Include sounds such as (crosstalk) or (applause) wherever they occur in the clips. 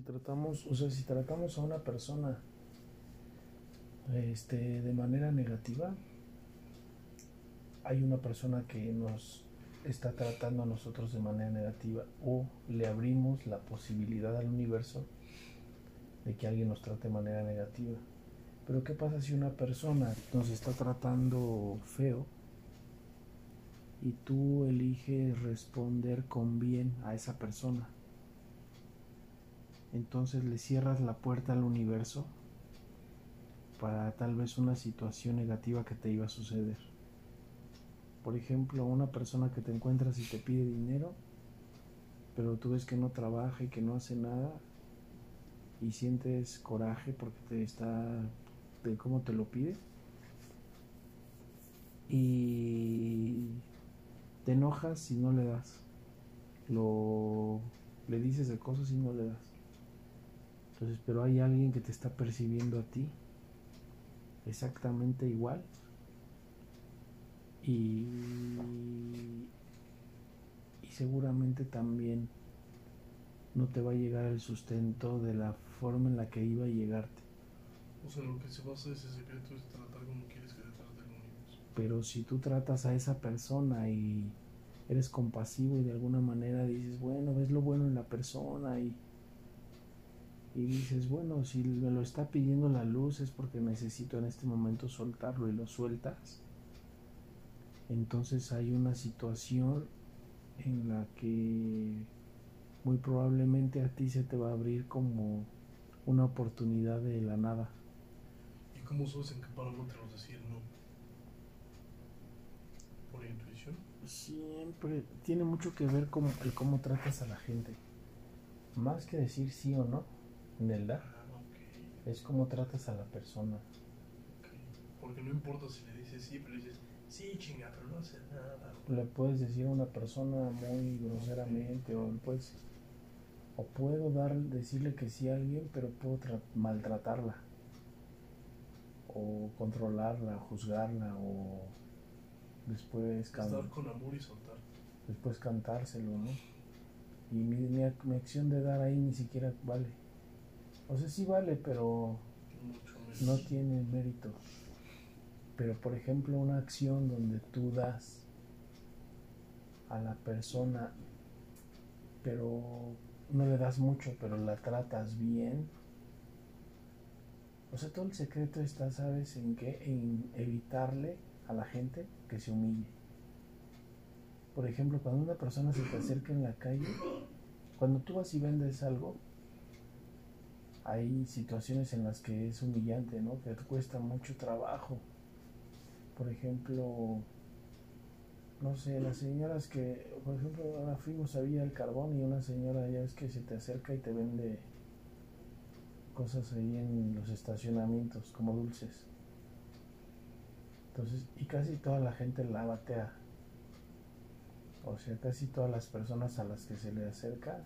si tratamos, o sea, si tratamos a una persona este, de manera negativa, hay una persona que nos está tratando a nosotros de manera negativa o le abrimos la posibilidad al universo de que alguien nos trate de manera negativa. Pero ¿qué pasa si una persona nos está tratando feo y tú eliges responder con bien a esa persona? Entonces le cierras la puerta al universo para tal vez una situación negativa que te iba a suceder. Por ejemplo, una persona que te encuentras y te pide dinero, pero tú ves que no trabaja y que no hace nada y sientes coraje porque te está de cómo te lo pide y te enojas si no le das. Lo le dices de cosas y no le das. Entonces, pero hay alguien que te está percibiendo a ti exactamente igual y, y seguramente también no te va a llegar el sustento de la forma en la que iba a llegarte. O sea, lo que se basa ese secreto es tratar como quieres que te trate. Pero si tú tratas a esa persona y eres compasivo y de alguna manera dices, bueno, ves lo bueno en la persona y, y dices, bueno, si me lo está pidiendo la luz es porque necesito en este momento soltarlo y lo sueltas, entonces hay una situación en la que muy probablemente a ti se te va a abrir como una oportunidad de la nada. ¿Y cómo sabes en qué parámetros decir no? ¿Por intuición? Siempre tiene mucho que ver con el cómo tratas a la gente. Más que decir sí o no Ah, ok. es cómo tratas a la persona. ok. Porque no importa si le dices sí, pero le dices sí, chinga, pero no hace nada. Le puedes decir a una persona muy groseramente o le puedes o puedo dar decirle que sí a alguien, pero puedo tra- maltratarla o controlarla, juzgarla o después Es can- dar con amor y soltar. después cantárselo, ¿no? Y mi, mi mi acción de dar ahí ni siquiera vale. O sea, sí vale, pero no tiene mérito. Pero por ejemplo, una acción donde tú das a la persona, pero no le das mucho, pero la tratas bien. O sea, todo el secreto está, ¿sabes? En qué? En evitarle a la gente que se humille. Por ejemplo, cuando una persona se te acerca en la calle, cuando tú vas y vendes algo, hay situaciones en las que es humillante, ¿no? Que te cuesta mucho trabajo. Por ejemplo, no sé, las señoras que, por ejemplo, ahora fuimos a Villa del Carbón y una señora ya es que se te acerca y te vende cosas ahí en los estacionamientos, como dulces. Entonces, y casi toda la gente la batea. O sea, casi todas las personas a las que se le acerca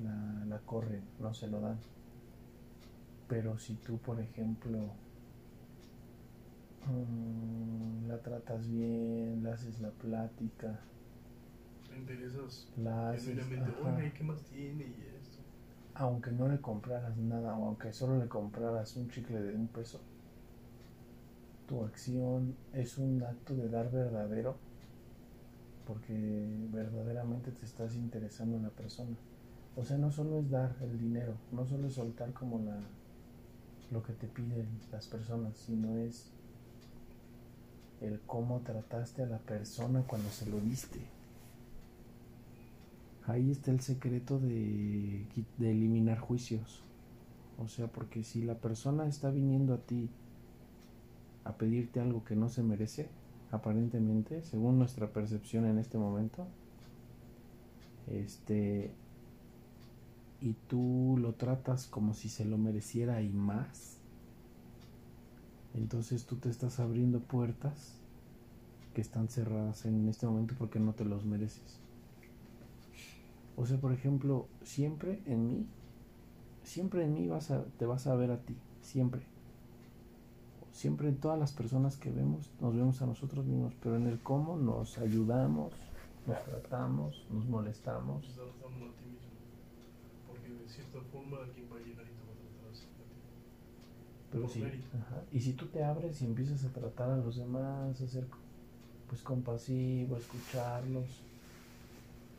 la, la corren, no se lo dan. Pero si tú, por ejemplo, mm, la tratas bien, le haces la plática, Te interesas la haces, Oye, ¿qué más tiene? Y esto. aunque no le compraras nada, o aunque solo le compraras un chicle de un peso, tu acción es un acto de dar verdadero, porque verdaderamente te estás interesando en la persona. O sea, no solo es dar el dinero, no solo es soltar como la lo que te piden las personas, sino es el cómo trataste a la persona cuando se lo diste. Ahí está el secreto de, eliminar juicios. O sea, porque si la persona está viniendo a ti a pedirte algo que no se merece, aparentemente, según nuestra percepción en este momento, este, y tú lo tratas como si se lo mereciera y más, entonces tú te estás abriendo puertas que están cerradas en este momento porque no te los mereces. O sea, por ejemplo, siempre en mí, siempre en mí vas a, te vas a ver a ti, siempre. Siempre en todas las personas que vemos, nos vemos a nosotros mismos, pero en el cómo nos ayudamos, nos tratamos, nos molestamos dar dando a ti mismo. Porque de cierta forma alguien va a llegar y te va a tratar así. Pero Por sí, ajá. Y si tú te abres y empiezas a tratar a los demás, a ser pues compasivo, a escucharlos,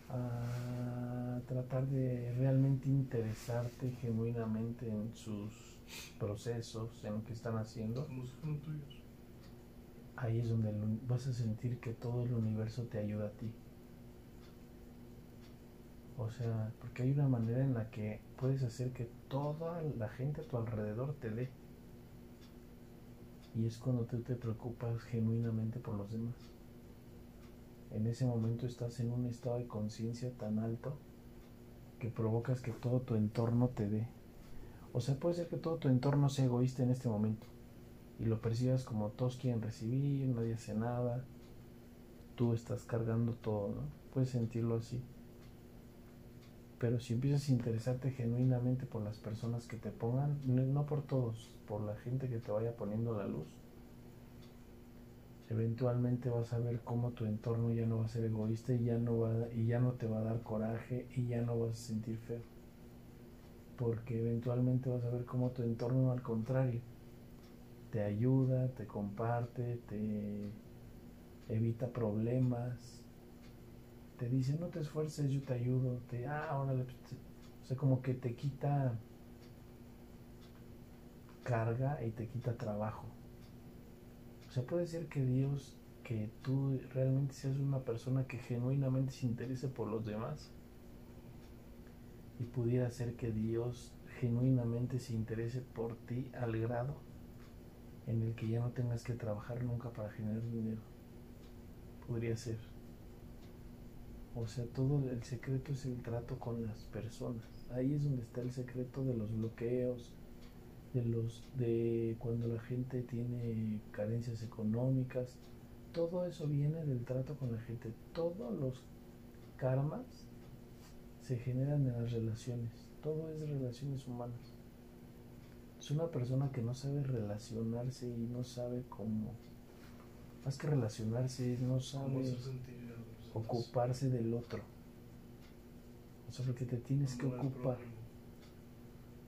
a tratar de realmente interesarte genuinamente en sus procesos, en lo que están haciendo, Como si fueran tuyos. ahí es donde vas a sentir que todo el universo te ayuda a ti. O sea, porque hay una manera en la que puedes hacer que toda la gente a tu alrededor te dé. Y es cuando tú te preocupas genuinamente por los demás. En ese momento estás en un estado de conciencia tan alto que provocas que todo tu entorno te dé. O sea, puede ser que todo tu entorno sea egoísta en este momento y lo percibas como todos quieren recibir, nadie hace nada, tú estás cargando todo, ¿no? Puedes sentirlo así. Pero si empiezas a interesarte genuinamente por las personas que te pongan, no, por todos, por la gente que te vaya poniendo la luz, eventualmente vas a ver cómo tu entorno ya no va a ser egoísta y ya no va y ya no te va a dar coraje y ya no vas a sentir feo. Porque eventualmente vas a ver cómo tu entorno al contrario te ayuda, te comparte, te evita problemas, te dice no te esfuerces, yo te ayudo, te ah, órale, pues, o sea, como que te quita carga y te quita trabajo. O sea, puede ser que Dios, que tú realmente seas una persona que genuinamente se interese por los demás. Y pudiera ser que Dios genuinamente se interese por ti al grado en el que ya no tengas que trabajar nunca para generar dinero. Podría ser. O sea, todo el secreto es el trato con las personas. Ahí es donde está el secreto de los bloqueos, de los de cuando la gente tiene carencias económicas. Todo eso viene del trato con la gente. Todos los karmas se generan en las relaciones. Todo es relaciones humanas. Es una persona que no sabe relacionarse y no sabe cómo. Más que relacionarse, no sabe. Ocuparse del otro. O sea, porque te tienes que ocupar.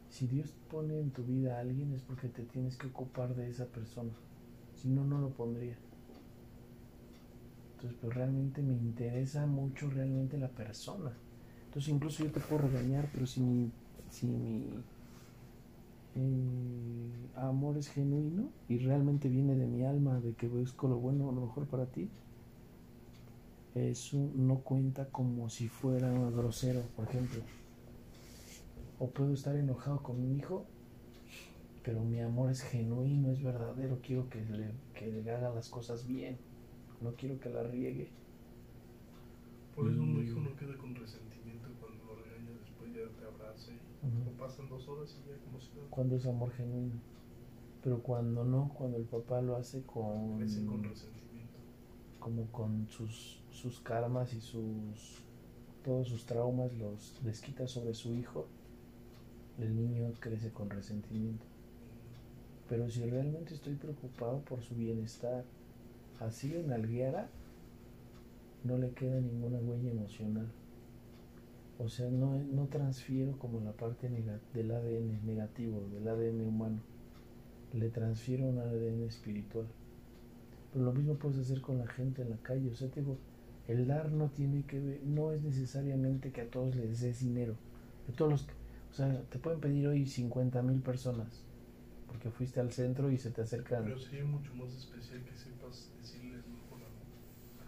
Si Dios pone en tu vida a alguien es porque te tienes que ocupar de esa persona. Si no, no lo pondría. Entonces, pero realmente me interesa mucho realmente la persona. Entonces, incluso yo te puedo regañar, pero si mi, si mi eh, amor es genuino y realmente viene de mi alma, de que busco lo bueno, lo mejor para ti, eso no cuenta como si fuera grosero, por ejemplo. O puedo estar enojado con mi hijo, pero mi amor es genuino, es verdadero. Quiero que le, que le haga las cosas bien. No quiero que la riegue. Por eso un Y- hijo no queda con resentimiento cuando lo regaña, después ya te abraza y pasan dos horas y ya como si nada. Cuando es amor genuino. Pero cuando no, cuando el papá lo hace con, con resentimiento. como con sus, sus karmas y sus todos sus traumas los les quita sobre su hijo, el niño crece con resentimiento. Pero si realmente estoy preocupado por su bienestar, así le nalgueara, no le queda ninguna huella emocional. O sea, no, no transfiero como la parte del ADN negativo, del ADN humano. Le transfiero un ADN espiritual. Pero lo mismo puedes hacer con la gente en la calle. O sea, te digo, el dar no tiene que ver, no es necesariamente que a todos les des dinero. De todos los, o sea, te pueden pedir hoy 50 mil personas porque fuiste al centro y se te acercan. Pero sería mucho más especial que sepas decirles no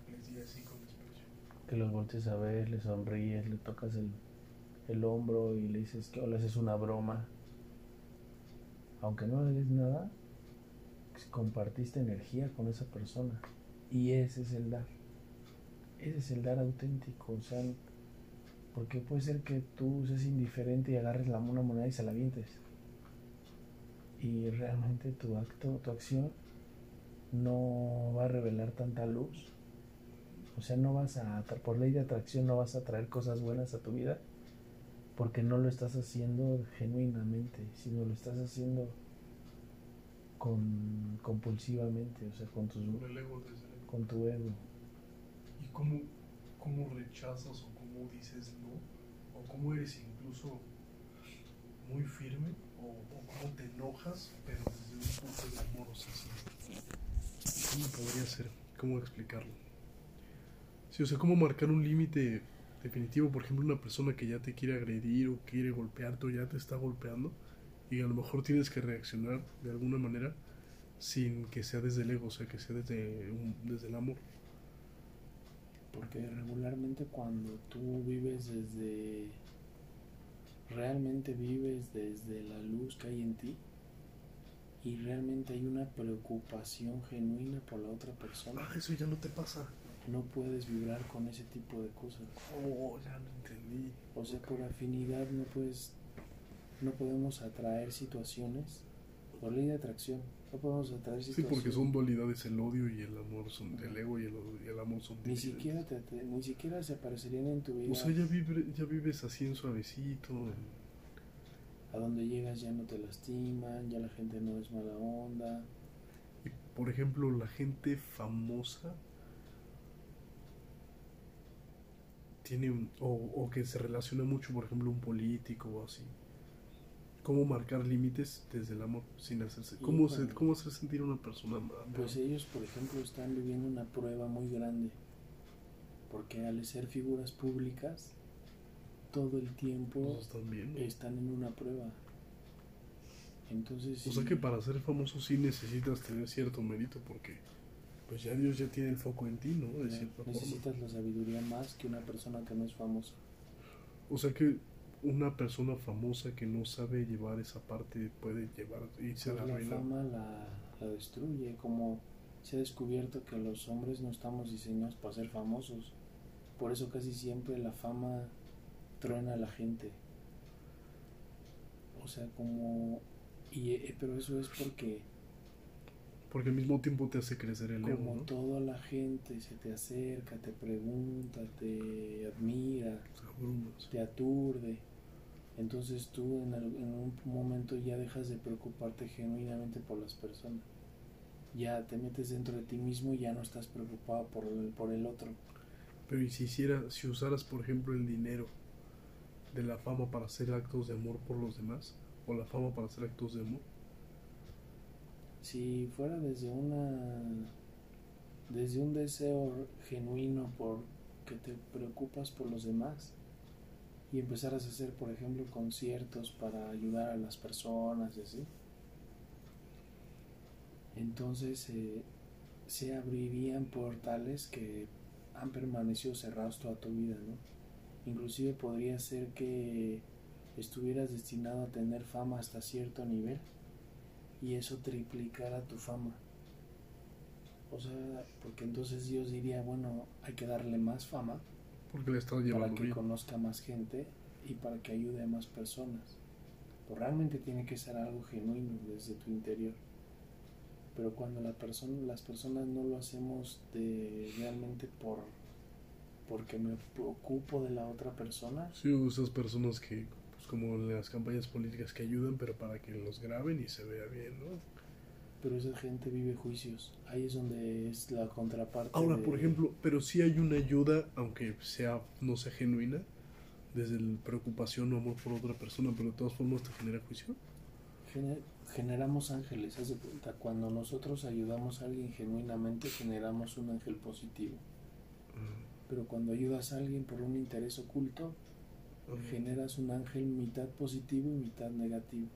que les digas sí con desprecio. que los voltees a ver, le sonríes, le tocas el, el hombro y le dices que o le haces una broma. Aunque no le des nada, compartiste energía con esa persona. Y ese es el dar. Ese es el dar auténtico. O sea, porque puede ser que tú seas indiferente y agarres la, una moneda y se la avientes. Y realmente tu acto, tu acción, no va a revelar tanta luz. O sea, no vas a, por ley de atracción, no vas a traer cosas buenas a tu vida porque no lo estás haciendo genuinamente, sino lo estás haciendo con, compulsivamente, o sea, con, tus, con tu ego. ¿Y cómo, cómo rechazas o cómo dices no? ¿O cómo eres incluso muy firme o, o cómo te enojas, pero desde un punto de amor, o sea. ¿Cómo podría ser? ¿Cómo explicarlo? Sí, o sea, cómo marcar un límite definitivo, por ejemplo, una persona que ya te quiere agredir o quiere golpearte o ya te está golpeando y a lo mejor tienes que reaccionar de alguna manera sin que sea desde el ego, o sea, que sea desde, un- desde el amor. Porque regularmente cuando tú vives desde... Realmente vives desde la luz que hay en ti y realmente hay una preocupación genuina por la otra persona, Ah, eso ya no te pasa. no puedes vibrar con ese tipo de cosas. Oh, ya lo entendí. O sea, por afinidad no puedes, no podemos atraer situaciones, por ley de atracción, no podemos atraer Sí, situaciones. porque son dualidades, el odio y el amor son, el ego y el, y el amor son Ni siquiera, te, te- ni siquiera se aparecerían en tu vida. O sea, ya, vive- ya vives así en suavecito. en- A donde llegas ya no te lastiman, ya la gente no es mala onda. Y, por ejemplo, la gente famosa tiene un- o, o que se relaciona mucho, por ejemplo, un político o así. ¿Cómo marcar límites desde el amor sin hacerse? ¿Cómo, se, cómo hacer sentir a una persona mal? Pues ellos, por ejemplo, están viviendo una prueba muy grande. Porque al ser figuras públicas, todo el tiempo Pues están en una prueba. Entonces, O sea sí, que para ser famoso sí necesitas tener cierto mérito porque pues ya Dios ya tiene el foco en ti, ¿no? De ne- cierta forma. necesitas la sabiduría más que una persona que no es famosa. O sea que una persona famosa que no sabe llevar esa parte puede llevar y se la la fama la, la destruye, como se ha descubierto que los hombres no estamos diseñados para ser famosos. Por eso casi siempre la fama truena a la gente. O sea, como... Y, eh, pero eso es porque Porque al mismo tiempo te hace crecer el ego, como ¿no? toda la gente se te acerca, te pregunta, te admira, te aturde. Entonces tú en, un momento ya dejas de preocuparte genuinamente por las personas. Ya te metes dentro de ti mismo y ya no estás preocupado por el, por el otro. Pero y si hiciera, si usaras por ejemplo el dinero de la fama para hacer actos de amor por los demás, o la fama para hacer actos de amor, Si fuera desde una desde un deseo genuino por que te preocupas por los demás y empezaras a hacer, por ejemplo, conciertos para ayudar a las personas y así, entonces eh, se abrirían portales que han permanecido cerrados toda tu vida, ¿no? Inclusive podría ser que estuvieras destinado a tener fama hasta cierto nivel y eso triplicara tu fama. O sea, porque entonces Dios diría, bueno, hay que darle más fama porque le estás para llevando que bien. conozca más gente y para que ayude a más personas. Pues realmente tiene que ser algo genuino desde tu interior. Pero cuando la persona, las personas no lo hacemos de realmente por porque me ocupo de la otra persona, Sí, esas personas que, pues como las campañas políticas que ayudan, pero para que los graben y se vea bien, ¿no? Pero esa gente vive juicios. Ahí es donde es la contraparte. Ahora, de- por ejemplo, pero sí hay una ayuda, aunque sea no sea genuina, desde la preocupación o amor por otra persona, pero de todas formas te genera juicio. Gener- generamos ángeles, haz de cuenta, cuando nosotros ayudamos a alguien genuinamente generamos un ángel positivo, pero cuando ayudas a alguien por un interés oculto generas un ángel mitad positivo y mitad negativo.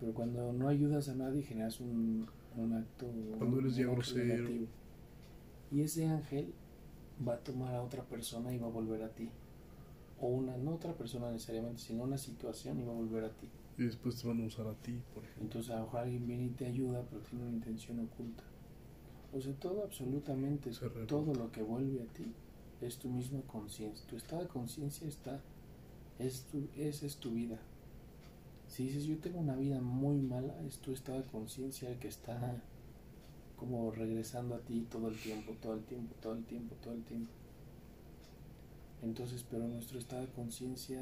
Pero cuando no ayudas a nadie generas un, un acto Cuando eres ya grosero. Y ese ángel va a tomar a otra persona y va a volver a ti. O una, no otra persona necesariamente, sino una situación y va a volver a ti. Y después te van a usar a ti, por ejemplo. Entonces a lo mejor alguien viene y te ayuda, pero tiene una intención oculta. O sea, todo absolutamente, Se todo lo que vuelve a ti es tu misma conciencia. Tu estado de conciencia está, es tu, esa es tu vida. Si dices yo tengo una vida muy mala, es tu estado de conciencia el que está como regresando a ti todo el tiempo, todo el tiempo, todo el tiempo, todo el tiempo. Entonces, pero nuestro estado de conciencia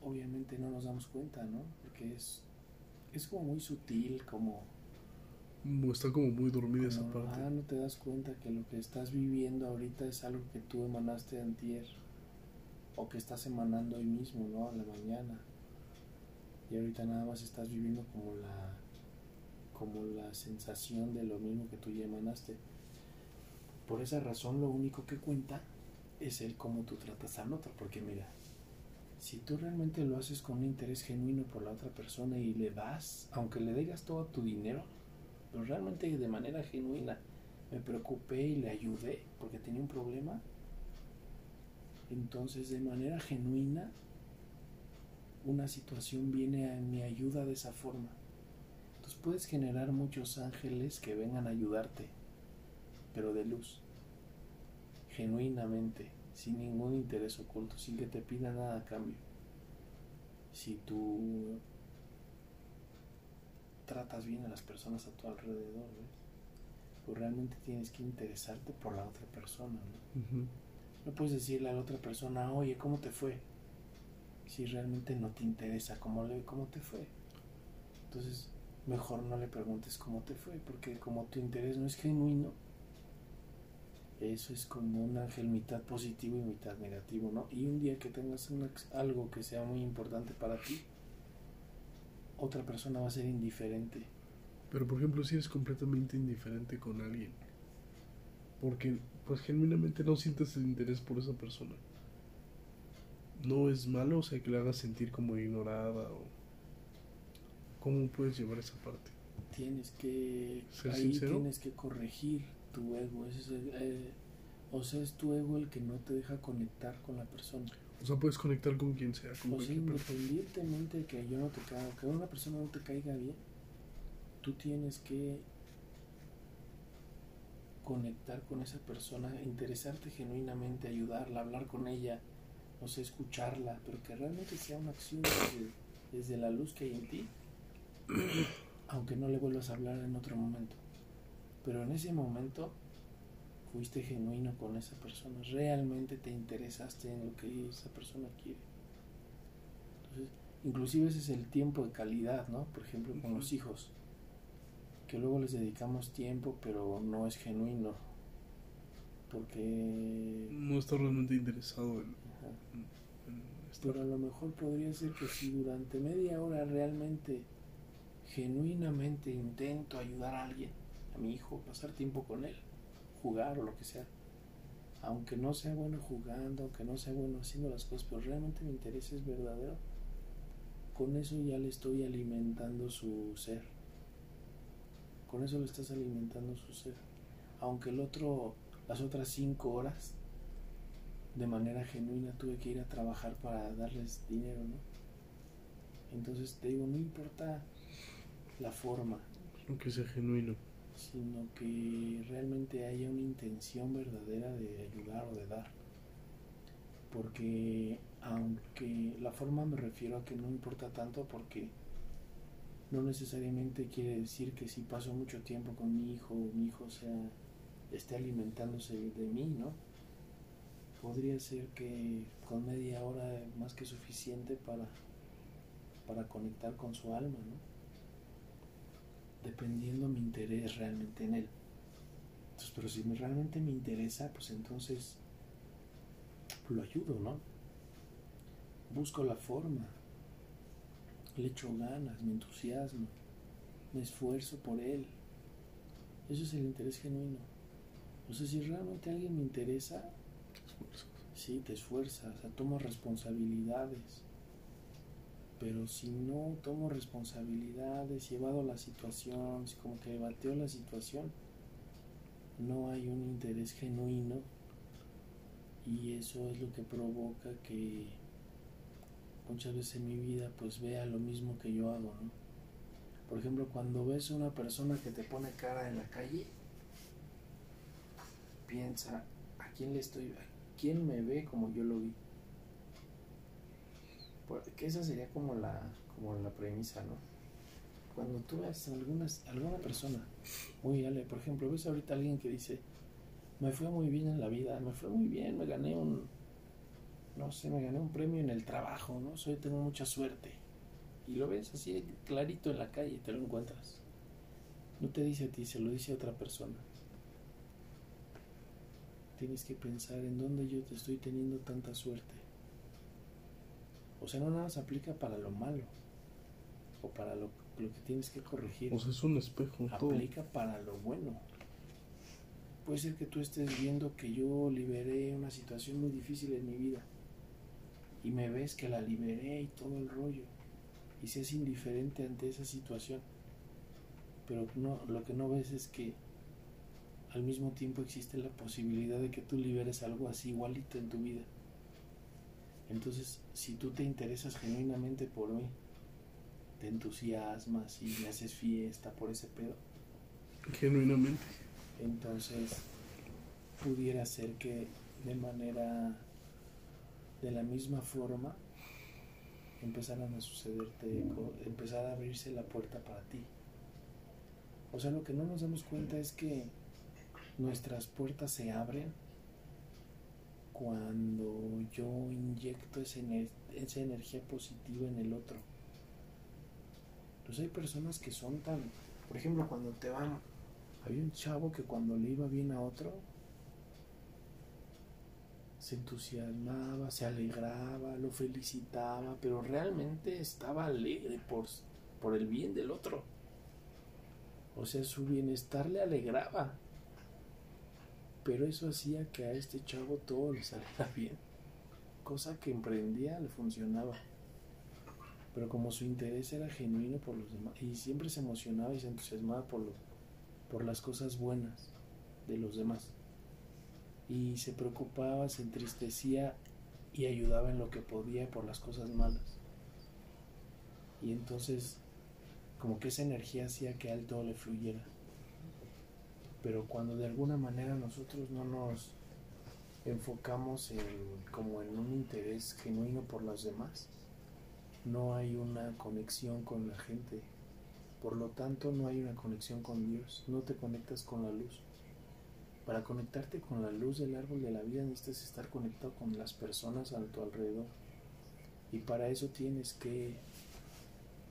obviamente no nos damos cuenta, ¿no? Porque es, es como muy sutil, como, Está como muy dormida esa parte. ah, no te das cuenta que lo que estás viviendo ahorita es algo que tú emanaste antier. O que estás emanando hoy mismo, ¿no? A la mañana. Y ahorita nada más estás viviendo como la como la sensación de lo mismo que tú ya emanaste. Por esa razón lo único que cuenta es el cómo tú tratas al otro, porque mira, si tú realmente lo haces con un interés genuino por la otra persona y le das, aunque le digas todo tu dinero, pero realmente de manera genuina me preocupé y le ayudé porque tenía un problema, entonces de manera genuina una situación viene a mi ayuda de esa forma. Entonces puedes generar muchos ángeles que vengan a ayudarte, pero de luz, genuinamente, sin ningún interés oculto, sin que te pida nada a cambio. Si tú tratas bien a las personas a tu alrededor, pues realmente tienes que interesarte por la otra persona. ¿no? No puedes decirle a la otra persona, oye, ¿cómo te fue? Si realmente no te interesa cómo, le, cómo te fue. Entonces, mejor no le preguntes cómo te fue, porque como tu interés no es genuino, eso es como un ángel mitad positivo y mitad negativo, ¿no? Y un día que tengas algo que sea muy importante para ti, otra persona va a ser indiferente. Pero por ejemplo, si eres completamente indiferente con alguien, porque pues genuinamente no sientes el interés por esa persona. No es malo, o sea, que le hagas sentir como ignorada o cómo puedes llevar esa parte. Tienes que ahí tienes que corregir tu ego, eh, o sea, es tu ego el que no te deja conectar con la persona. O sea, puedes conectar con quien sea. Con o sea, independientemente de que yo no te caiga, que una persona no te caiga bien, tú tienes que conectar con esa persona, interesarte genuinamente, ayudarla, hablar con ella, o sea, escucharla, pero que realmente sea una acción desde, la luz que hay en ti, (clears throat) aunque no le vuelvas a hablar en otro momento. Pero en ese momento fuiste genuino con esa persona, realmente te interesaste en lo que esa persona quiere. Entonces, inclusive ese es el tiempo de calidad, ¿no? Por ejemplo, con los hijos que luego les dedicamos tiempo, pero no es genuino. Porque... No está realmente interesado en... Pero a lo mejor podría ser que si durante media hora realmente, genuinamente intento ayudar a alguien, a mi hijo, pasar tiempo con él, jugar o lo que sea, aunque no sea bueno jugando, aunque no sea bueno haciendo las cosas, pero realmente mi interés es verdadero, con eso ya le estoy alimentando su ser con eso le estás alimentando su ser. Aunque el otro, las otras cinco horas, de manera genuina tuve que ir a trabajar para darles dinero, ¿no? Entonces te digo, no importa la forma. Aunque sea genuino. Sino que realmente haya una intención verdadera de ayudar o de dar. Porque aunque la forma me refiero a que no importa tanto porque no necesariamente quiere decir que si paso mucho tiempo con mi hijo, mi hijo sea, esté alimentándose de mí, ¿no? Podría ser que con media hora es más que suficiente para, para conectar con su alma, ¿no? Dependiendo mi interés realmente en él. Entonces, pero si realmente me interesa, pues entonces lo ayudo, ¿no? Busco la forma le echo ganas, me entusiasmo, me esfuerzo por él. Eso es el interés genuino. O sea, si realmente alguien me interesa, sí, te esfuerzas, o tomo responsabilidades. Pero si no tomo responsabilidades, llevado la situación, si como que bateo la situación, no hay un interés genuino y eso es lo que provoca que muchas veces en mi vida pues vea lo mismo que yo hago, ¿no? Por ejemplo, cuando ves a una persona que te pone cara en la calle, piensa, ¿a quién le estoy, a quién me ve como yo lo vi? Porque esa sería como la, como la premisa, ¿no? Cuando tú ves a algunas, alguna persona, muy ale, por ejemplo, ves ahorita a alguien que dice, me fue muy bien en la vida, me fue muy bien, me gané un, no sé, me gané un premio en el trabajo, ¿no? Soy, tengo mucha suerte. Y lo ves así clarito en la calle, te lo encuentras. No te dice a ti, se lo dice a otra persona. Tienes que pensar en dónde yo te estoy teniendo tanta suerte. O sea, no nada más aplica para lo malo o para lo, lo que tienes que corregir. O sea, es un espejo. Todo. aplica para lo bueno. Puede ser que tú estés viendo que yo liberé una situación muy difícil en mi vida y me ves que la liberé y todo el rollo y seas indiferente ante esa situación. Pero no, lo que no ves es que al mismo tiempo existe la posibilidad de que tú liberes algo así igualito en tu vida. Entonces, si tú te interesas genuinamente por mí, te entusiasmas y haces fiesta por ese pedo. Genuinamente. Entonces, pudiera ser que de manera, de la misma forma, empezaran a sucederte, empezara a abrirse la puerta para ti. O sea, lo que no nos damos cuenta es que nuestras puertas se abren cuando yo inyecto esa, esa energía positiva en el otro. Pues hay personas que son tan, por ejemplo, cuando te van, había un chavo que cuando le iba bien a otro, se entusiasmaba, se alegraba, lo felicitaba, pero realmente estaba alegre por, por el bien del otro. O sea, su bienestar le alegraba. Pero eso hacía que a este chavo todo le saliera (laughs) bien. Cosa que emprendía le funcionaba. Pero como su interés era genuino por los demás, y siempre se emocionaba y se entusiasmaba por, por las cosas buenas de los demás. Y se preocupaba, se entristecía y ayudaba en lo que podía por las cosas malas. Y entonces, como que esa energía hacía que a él todo le fluyera. Pero cuando de alguna manera nosotros no nos enfocamos en, como en un interés genuino por los demás, no hay una conexión con la gente. Por lo tanto, no hay una conexión con Dios. No te conectas con la luz. Para conectarte con la luz del árbol de la vida necesitas estar conectado con las personas a tu alrededor. Y para eso tienes que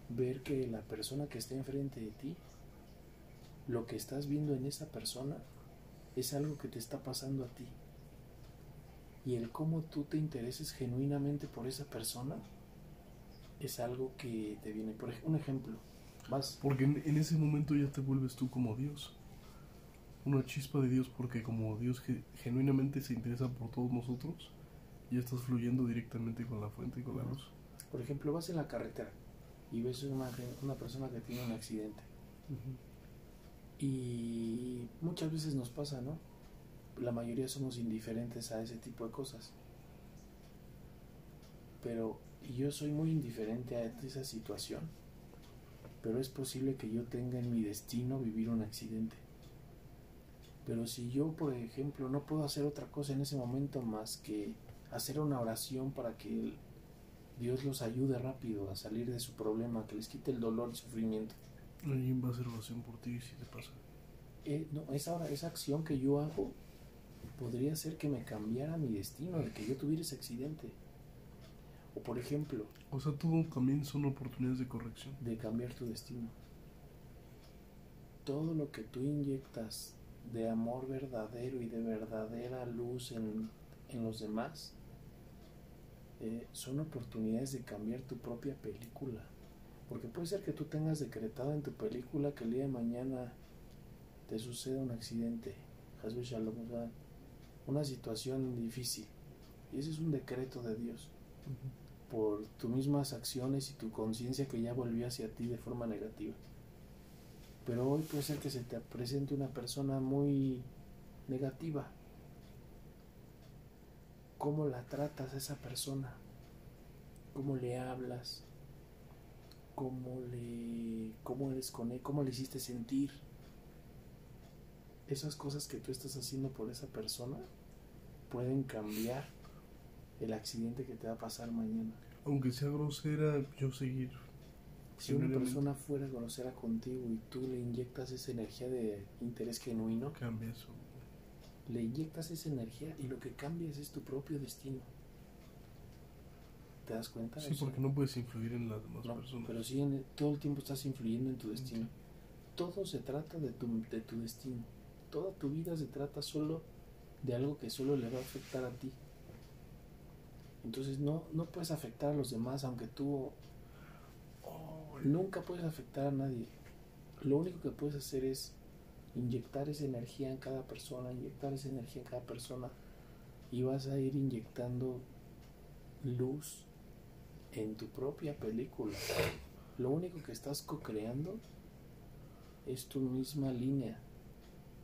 ver que la persona que está enfrente de ti, lo que estás viendo en esa persona, es algo que te está pasando a ti. Y el cómo tú te intereses genuinamente por esa persona es algo que te viene. Por ejemplo, un ejemplo, vas. Porque en, en, ese momento ya te vuelves tú como Dios. Una chispa de Dios, porque como Dios genuinamente se interesa por todos nosotros, ya estás fluyendo directamente con la fuente y con la luz. Por ejemplo, vas en la carretera y ves una, una persona que tiene un accidente. Uh -huh. Y muchas veces nos pasa, ¿no? La mayoría somos indiferentes a ese tipo de cosas. Pero yo soy muy indiferente a esa situación, pero es posible que yo tenga en mi destino vivir un accidente. Pero si yo, por ejemplo, no puedo hacer otra cosa en ese momento más que hacer una oración para que Dios los ayude rápido a salir de su problema, que les quite el dolor y sufrimiento. ¿Alguien va a hacer oración por ti si te pasa? Eh, no, esa, esa acción que yo hago podría ser que me cambiara mi destino, de que yo tuviera ese accidente. O por ejemplo... O sea, todo también son oportunidades de corrección. De cambiar tu destino. Todo lo que tú inyectas de amor verdadero y de verdadera luz en, en los demás eh, son oportunidades de cambiar tu propia película. Porque puede ser que tú tengas decretado en tu película que el día de mañana te suceda un accidente, una situación difícil. Y ese es un decreto de Dios. Uh -huh por tus mismas acciones y tu conciencia que ya volvió hacia ti de forma negativa. Pero hoy puede ser que se te presente una persona muy negativa. ¿Cómo la tratas a esa persona? ¿Cómo le hablas? ¿Cómo le, cómo eres con? ¿Cómo le hiciste sentir? Esas cosas que tú estás haciendo por esa persona pueden cambiar el accidente que te va a pasar mañana. Aunque sea grosera, yo seguir. Si una persona fuera grosera contigo y tú le inyectas esa energía de interés genuino, cambia eso. Le inyectas esa energía y lo que cambias es tu propio destino. ¿Te das cuenta? Sí, porque no puedes influir en las demás no, personas. Pero sí, en, todo el tiempo estás influyendo en tu destino. Sí. Todo se trata de tu, de tu destino. Toda tu vida se trata solo de algo que solo le va a afectar a ti. Entonces no, no puedes afectar a los demás, aunque tú nunca puedes afectar a nadie. Lo único que puedes hacer es inyectar esa energía en cada persona, inyectar esa energía en cada persona y vas a ir inyectando luz en tu propia película. Lo único que estás co-creando es tu misma línea.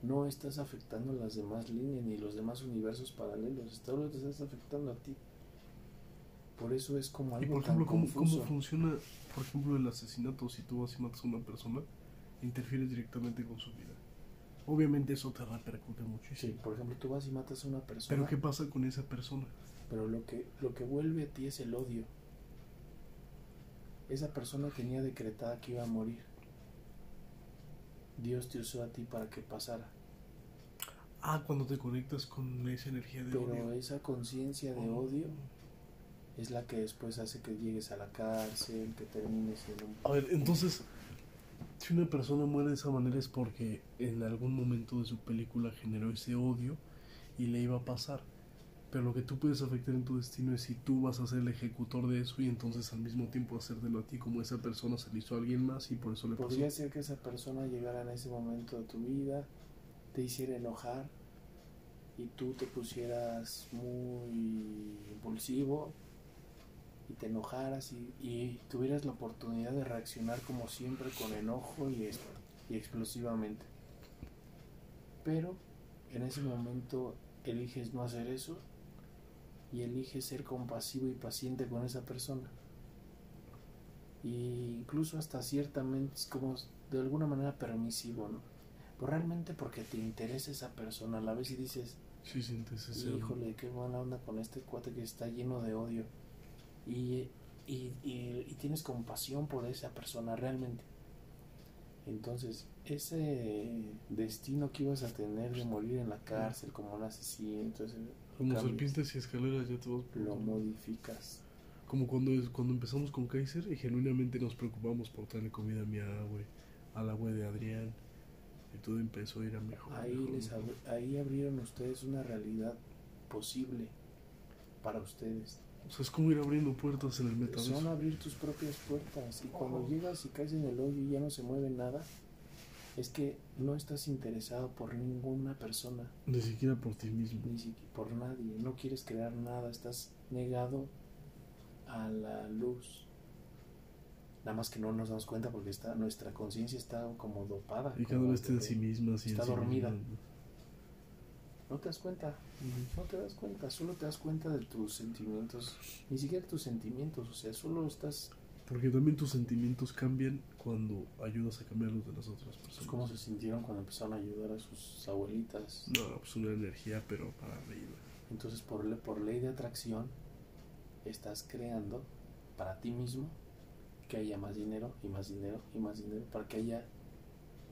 No estás afectando las demás líneas ni los demás universos paralelos. Solo te estás afectando a ti. Por eso es como Y algo por tan ejemplo, ¿cómo, confuso. ¿cómo funciona, por ejemplo, el asesinato? Si tú vas y matas a una persona, interfieres directamente con su vida. Obviamente eso te repercute Sí, muchísimo. por ejemplo, tú vas y matas a una persona. Pero ¿qué pasa con esa persona? Pero lo que, lo que vuelve a ti es el odio. Esa persona tenía decretada que iba a morir. Dios te usó a ti para que pasara. Ah, cuando te conectas con esa energía de Pero odio. esa conciencia de odio es la que después hace que llegues a la cárcel, que termines en un... A ver, entonces, si una persona muere de esa manera es porque en algún momento de su película generó ese odio y le iba a pasar. Pero lo que tú puedes afectar en tu destino es si tú vas a ser el ejecutor de eso y entonces al mismo tiempo hacértelo a ti como esa persona se le hizo a alguien más y por eso le pasó. Podría ser que esa persona llegara en ese momento de tu vida, te hiciera enojar y tú te pusieras muy impulsivo y te enojaras y, y tuvieras la oportunidad de reaccionar como siempre con enojo y, y explosivamente. Pero en ese momento eliges no hacer eso y eliges ser compasivo y paciente con esa persona y incluso hasta ciertamente es como de alguna manera permisivo, ¿no? Pero realmente porque te interesa esa persona a la vez y dices, Sí, sientes odio. híjole, qué buena onda con este cuate que está lleno de odio. Y, y, y, y tienes compasión por esa persona realmente. Entonces, ese destino que ibas a tener de morir en la cárcel como un asesino, entonces Como cambia. serpientes y escaleras ya te vas lo modificas. Como cuando, cuando empezamos con Kaiser y genuinamente nos preocupamos por darle comida a mi abue, al abue de Adrián. Y todo empezó a ir a mejor. Ahí, mejor, les abri- ahí abrieron ustedes una realidad posible para ustedes. O sea, es como ir abriendo puertas en el Son metaverso. abrir tus propias puertas y cuando llegas y caes en el hoyo y ya no se mueve nada, es que no estás interesado por ninguna persona, Ni siquiera por ti mismo. ni siquiera por nadie, no quieres crear nada, estás negado a la luz. Nada más que no nos damos cuenta porque está, nuestra conciencia está como dopada. Y cada vez está en sí misma, está en sí dormida. misma, No te das cuenta, no te das cuenta, solo te das cuenta de tus sentimientos, ni siquiera tus sentimientos, o sea, solo estás. Porque también tus sentimientos cambian cuando ayudas a cambiar los de las otras pues personas. cómo se sintieron cuando empezaron a ayudar a sus abuelitas. No, pues una energía, pero para arriba. Entonces, por, le- por ley de atracción, estás creando para ti mismo que haya más dinero y más dinero y más dinero, para que haya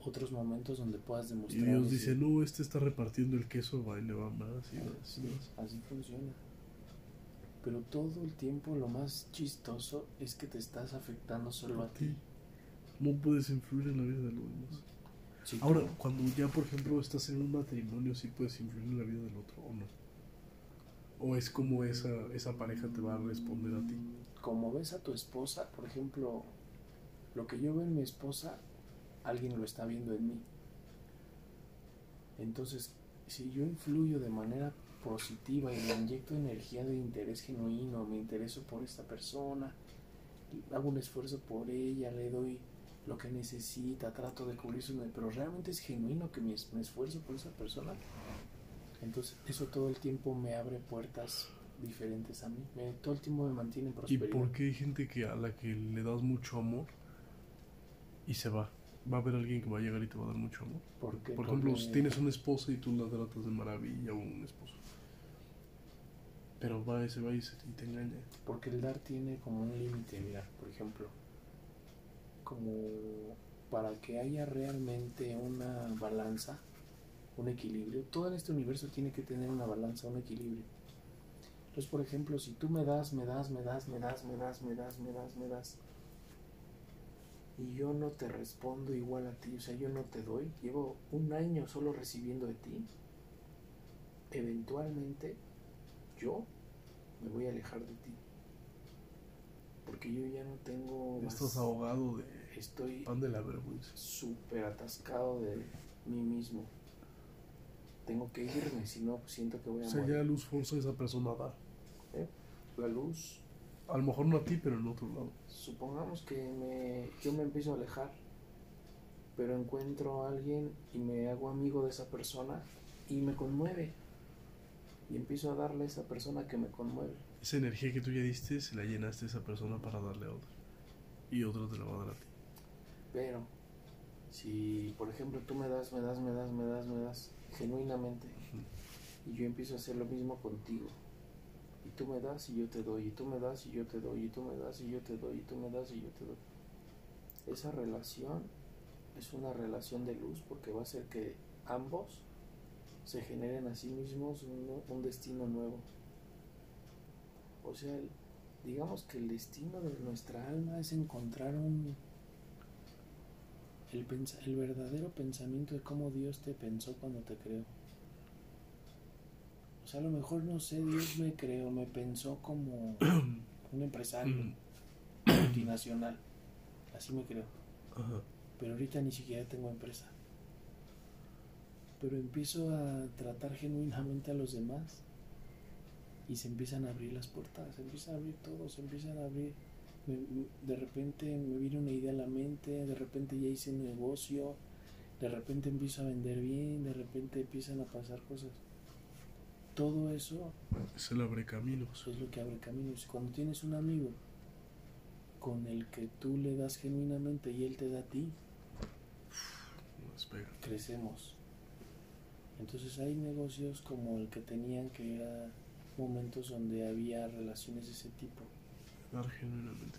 otros momentos donde puedas Y demostrar. Dios ese- dice, no, este está repartiendo el queso, va y le va más y más Así, y más. así funciona. Pero todo el tiempo lo más chistoso es que te estás afectando solo a ti. No puedes influir en la vida de los demás. Si Ahora, tú- cuando ya, por ejemplo, estás en un matrimonio, ¿sí puedes influir en la vida del otro o no? ¿O es como esa, esa pareja te va a responder a ti? como ves a tu esposa, por ejemplo, lo que yo veo en mi esposa, alguien lo está viendo en mí. Entonces, si yo influyo de manera positiva y le inyecto energía de interés genuino, me intereso por esta persona, hago un esfuerzo por ella, le doy lo que necesita, trato de cubrir su... Pero realmente es genuino que me, me esfuerzo por esa persona. Entonces, eso todo el tiempo me abre puertas diferentes a mí. Me- todo el tiempo me mantiene en ¿Y por qué hay gente que a la que le das mucho amor y se va? Va a haber alguien que va a llegar y te va a dar mucho amor. ¿Por qué? Por ejemplo, si tienes una esposa y tú la tratas de maravilla o un esposo. Pero va ese va y, se, y te engaña. Porque el dar tiene como un límite, mira, por ejemplo, como para que haya realmente una balanza, un equilibrio, todo en este universo tiene que tener una balanza, un equilibrio. Entonces, por ejemplo, si tú me das, me das, me das, me das, me das, me das, me das, me das, y yo no te respondo igual a ti, o sea, yo no te doy, llevo un año solo recibiendo de ti, eventualmente yo me voy a alejar de ti. Porque yo ya no tengo... Ya más- estás ahogado de Estoy pan de la vergüenza. súper atascado de mí mismo. Tengo que irme, si no, pues siento que voy a O sea, morir. ya luz forza a esa persona a dar. La luz, A lo mejor no a ti, pero en otro lado. supongamos que me, yo me empiezo a alejar, pero encuentro a alguien y me hago amigo de esa persona y me conmueve. Y empiezo a darle a esa persona que me conmueve. Esa energía que tú ya diste, se la llenaste a esa persona para darle a otra. Y otra te la va a dar a ti. Pero, si por ejemplo tú me das, me das, me das, me das, me das, genuinamente, y yo empiezo a hacer lo mismo contigo, y tú me das y yo te doy, y tú me das y yo te doy, y tú me das y yo te doy, y tú me das y yo te doy. Esa relación es una relación de luz porque va a hacer que ambos se generen a sí mismos un, destino nuevo. O sea, digamos que el destino de nuestra alma es encontrar un, el, el verdadero pensamiento de cómo Dios te pensó cuando te creó. A lo mejor no sé, Dios me creó, me pensó como (clears throat) un empresario multinacional. Así me. Ajá. Pero ahorita ni siquiera tengo empresa. Pero empiezo a tratar genuinamente a los demás y se empiezan a abrir las puertas, se empiezan a abrir todo, se empiezan a abrir. Me- me- de repente me viene una idea a la mente, de repente ya hice un negocio, de repente empiezo a vender bien, de repente empiezan a pasar cosas. Todo eso Es el abre caminos. eso es lo que abre caminos. Cuando tienes un amigo con el que tú le das genuinamente y él te da a ti, crecemos. Entonces hay negocios como el que tenían que era momentos donde había relaciones de ese tipo. Dar genuinamente.